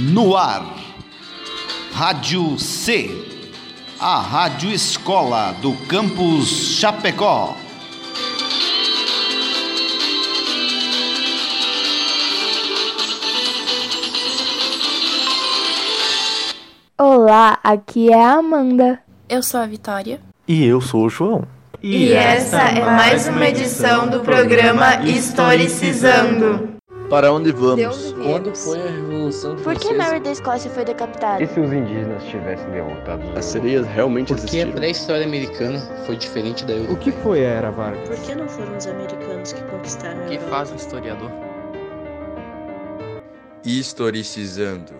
No ar, Rádio C, a Rádio Escola do Campus Chapecó. Olá, aqui é a Amanda. Eu sou a Vitória. E eu sou o João. E essa é mais uma edição do programa Historicizando. Para onde vamos? Onde Quando foi a Revolução Por que Mary da Escócia foi decapitada? E se os indígenas tivessem derrotado? As sereias realmente Por que a pré-história americana foi diferente da europeia? O que foi a Era Vargas? Por que não foram os americanos que conquistaram a O que faz um historiador? Historicizando.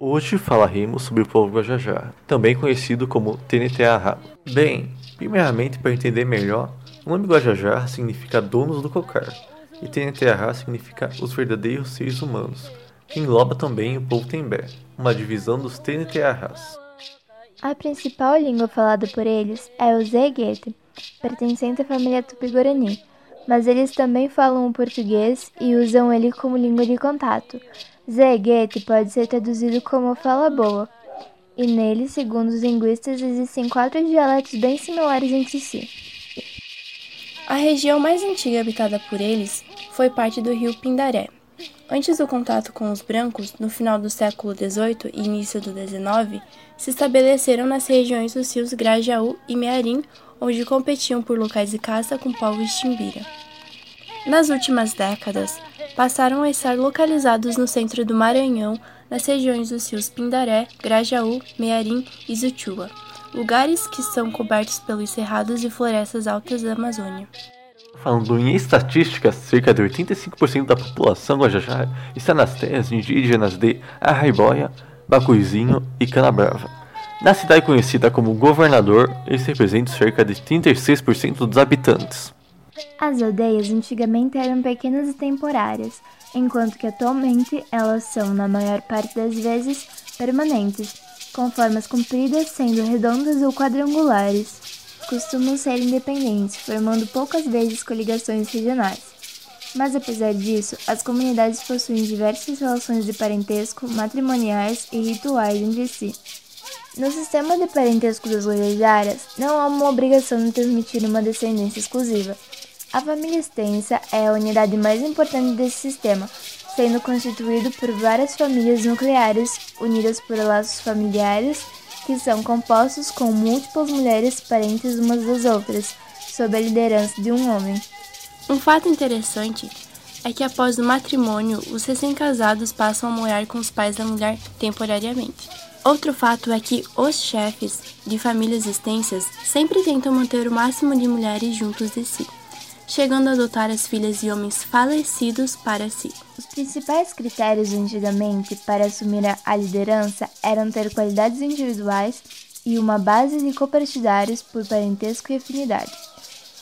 Hoje falaremos sobre o povo Guajajara, também conhecido como TNTAH. Bem, primeiramente para entender melhor, o nome Guajajara significa donos do cocar, e TNTAH significa os verdadeiros seres humanos, que engloba também o povo Tembé, uma divisão dos TNTAHs. A principal língua falada por eles é o Zeguete, pertencente à família Tupi-Guarani, mas eles também falam o português e usam ele como língua de contato. Zeguete pode ser traduzido como fala boa, e nele, segundo os linguistas, existem quatro dialetos bem similares entre si. A região mais antiga habitada por eles foi parte do rio Pindaré. Antes do contato com os brancos, no final do século XVIII e início do XIX, se estabeleceram nas regiões dos rios Grajaú e Mearim, onde competiam por locais de caça com povos Timbira. Nas últimas décadas, passaram a estar localizados no centro do Maranhão, nas regiões dos rios Pindaré, Grajaú, Mearim e Zuchua, lugares que são cobertos pelos cerrados e florestas altas da Amazônia. Falando em estatísticas, cerca de 85% da população guajajara está nas terras indígenas de Arraiboia, Bacuizinho e Canabrava. Na cidade conhecida como Governador, eles representam cerca de 36% dos habitantes. As aldeias antigamente eram pequenas e temporárias, enquanto que atualmente elas são, na maior parte das vezes, permanentes, com formas compridas sendo redondas ou quadrangulares. Costumam ser independentes, formando poucas vezes coligações regionais. Mas apesar disso, as comunidades possuem diversas relações de parentesco, matrimoniais e rituais entre si. No sistema de parentesco dos Guajajaras, não há uma obrigação de transmitir uma descendência exclusiva. A família extensa é a unidade mais importante desse sistema, sendo constituído por várias famílias nucleares unidas por laços familiares que são compostos com múltiplas mulheres parentes umas das outras, sob a liderança de um homem. Um fato interessante é que após o matrimônio, os recém-casados passam a morar com os pais da mulher temporariamente. Outro fato é que os chefes de famílias extensas sempre tentam manter o máximo de mulheres juntos de si, chegando a adotar as filhas de homens falecidos para si. Os principais critérios antigamente para assumir a liderança eram ter qualidades individuais e uma base de copartidários por parentesco e afinidade.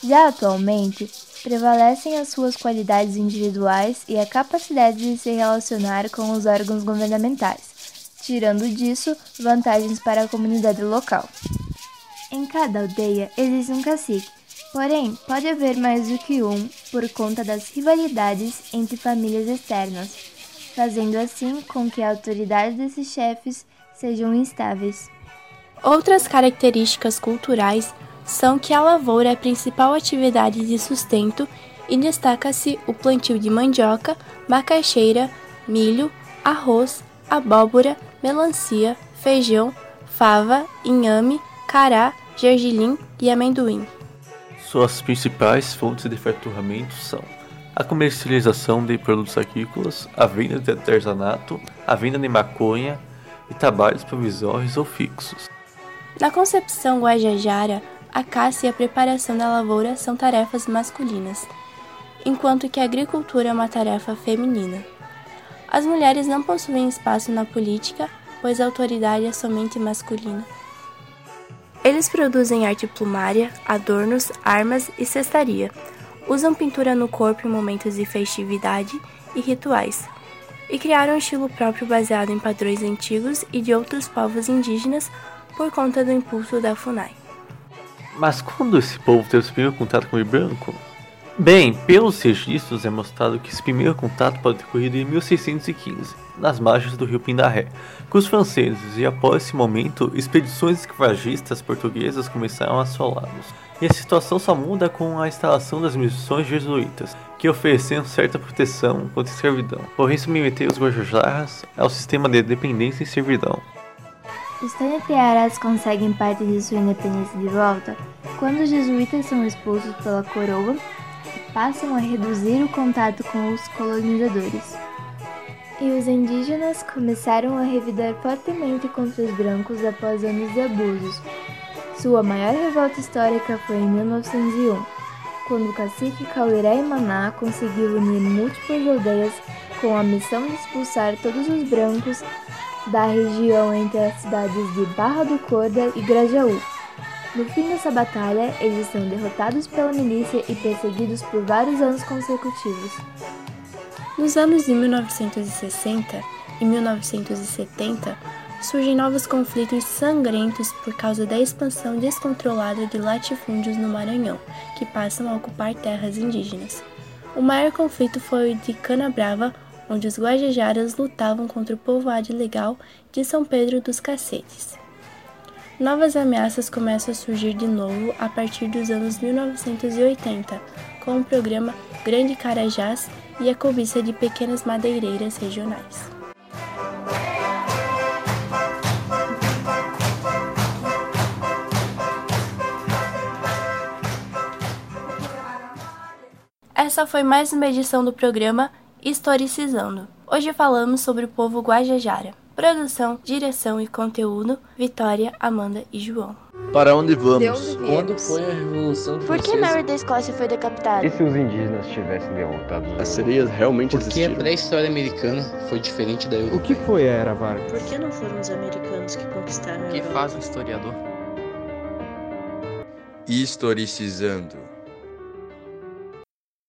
Já atualmente, prevalecem as suas qualidades individuais e a capacidade de se relacionar com os órgãos governamentais tirando disso vantagens para a comunidade local. Em cada aldeia existe um cacique, porém pode haver mais do que um por conta das rivalidades entre famílias externas, fazendo assim com que a autoridade desses chefes sejam instáveis. Outras características culturais são que a lavoura é a principal atividade de sustento e destaca-se o plantio de mandioca, macaxeira, milho, arroz, abóbora, melancia, feijão, fava, inhame, cará, gergelim e amendoim. Suas principais fontes de faturamento são a comercialização de produtos agrícolas, a venda de artesanato, a venda de maconha e trabalhos provisórios ou fixos. Na concepção guajajara, a caça e a preparação da lavoura são tarefas masculinas, enquanto que a agricultura é uma tarefa feminina. As mulheres não possuem espaço na política, pois a autoridade é somente masculina. Eles produzem arte plumária, adornos, armas e cestaria. Usam pintura no corpo em momentos de festividade e rituais. E criaram um estilo próprio baseado em padrões antigos e de outros povos indígenas por conta do impulso da FUNAI. Mas quando esse povo teve o primeiro contato com o branco? Bem, pelos registros é mostrado que esse primeiro contato pode ter ocorrido em 1615, nas margens do rio Pindaré, com os franceses, e após esse momento, expedições escravagistas portuguesas começaram a assolá-los. E a situação só muda com a instalação das missões jesuítas, que ofereciam certa proteção contra a escravidão, porém submeter os Guajajaras ao sistema de dependência e servidão. Os Tenetearas conseguem parte de sua independência de volta quando os jesuítas são expulsos pela coroa passam a reduzir o contato com os colonizadores. E os indígenas começaram a revidar fortemente contra os brancos após anos de abusos. Sua maior revolta histórica foi em 1901, quando o cacique Cauré Maná conseguiu unir múltiplas aldeias com a missão de expulsar todos os brancos da região entre as cidades de Barra do Corda e Grajaú. No fim dessa batalha, eles são derrotados pela milícia e perseguidos por vários anos consecutivos. Nos anos de 1960 e 1970, surgem novos conflitos sangrentos por causa da expansão descontrolada de latifúndios no Maranhão, que passam a ocupar terras indígenas. O maior conflito foi o de Canabrava, onde os Guajajaras lutavam contra o povoado ilegal de São Pedro dos Cacetes. Novas ameaças começam a surgir de novo a partir dos anos 1980, com o programa Grande Carajás e a cobiça de pequenas madeireiras regionais. Essa foi mais uma edição do programa Historicizando. Hoje falamos sobre o povo Guajajara. Produção, direção e conteúdo: Vitória, Amanda e João. Para onde vamos? onde Quando foi a Revolução Por Francesa? que Mary da Escócia foi decapitada? E se os indígenas tivessem derrotado As sereias realmente Porque a existiram? pré-história americana foi diferente da O europeia. que foi a Era Vargas? Por que não foram os americanos que conquistaram a O que Europa? faz um historiador? Historicizando.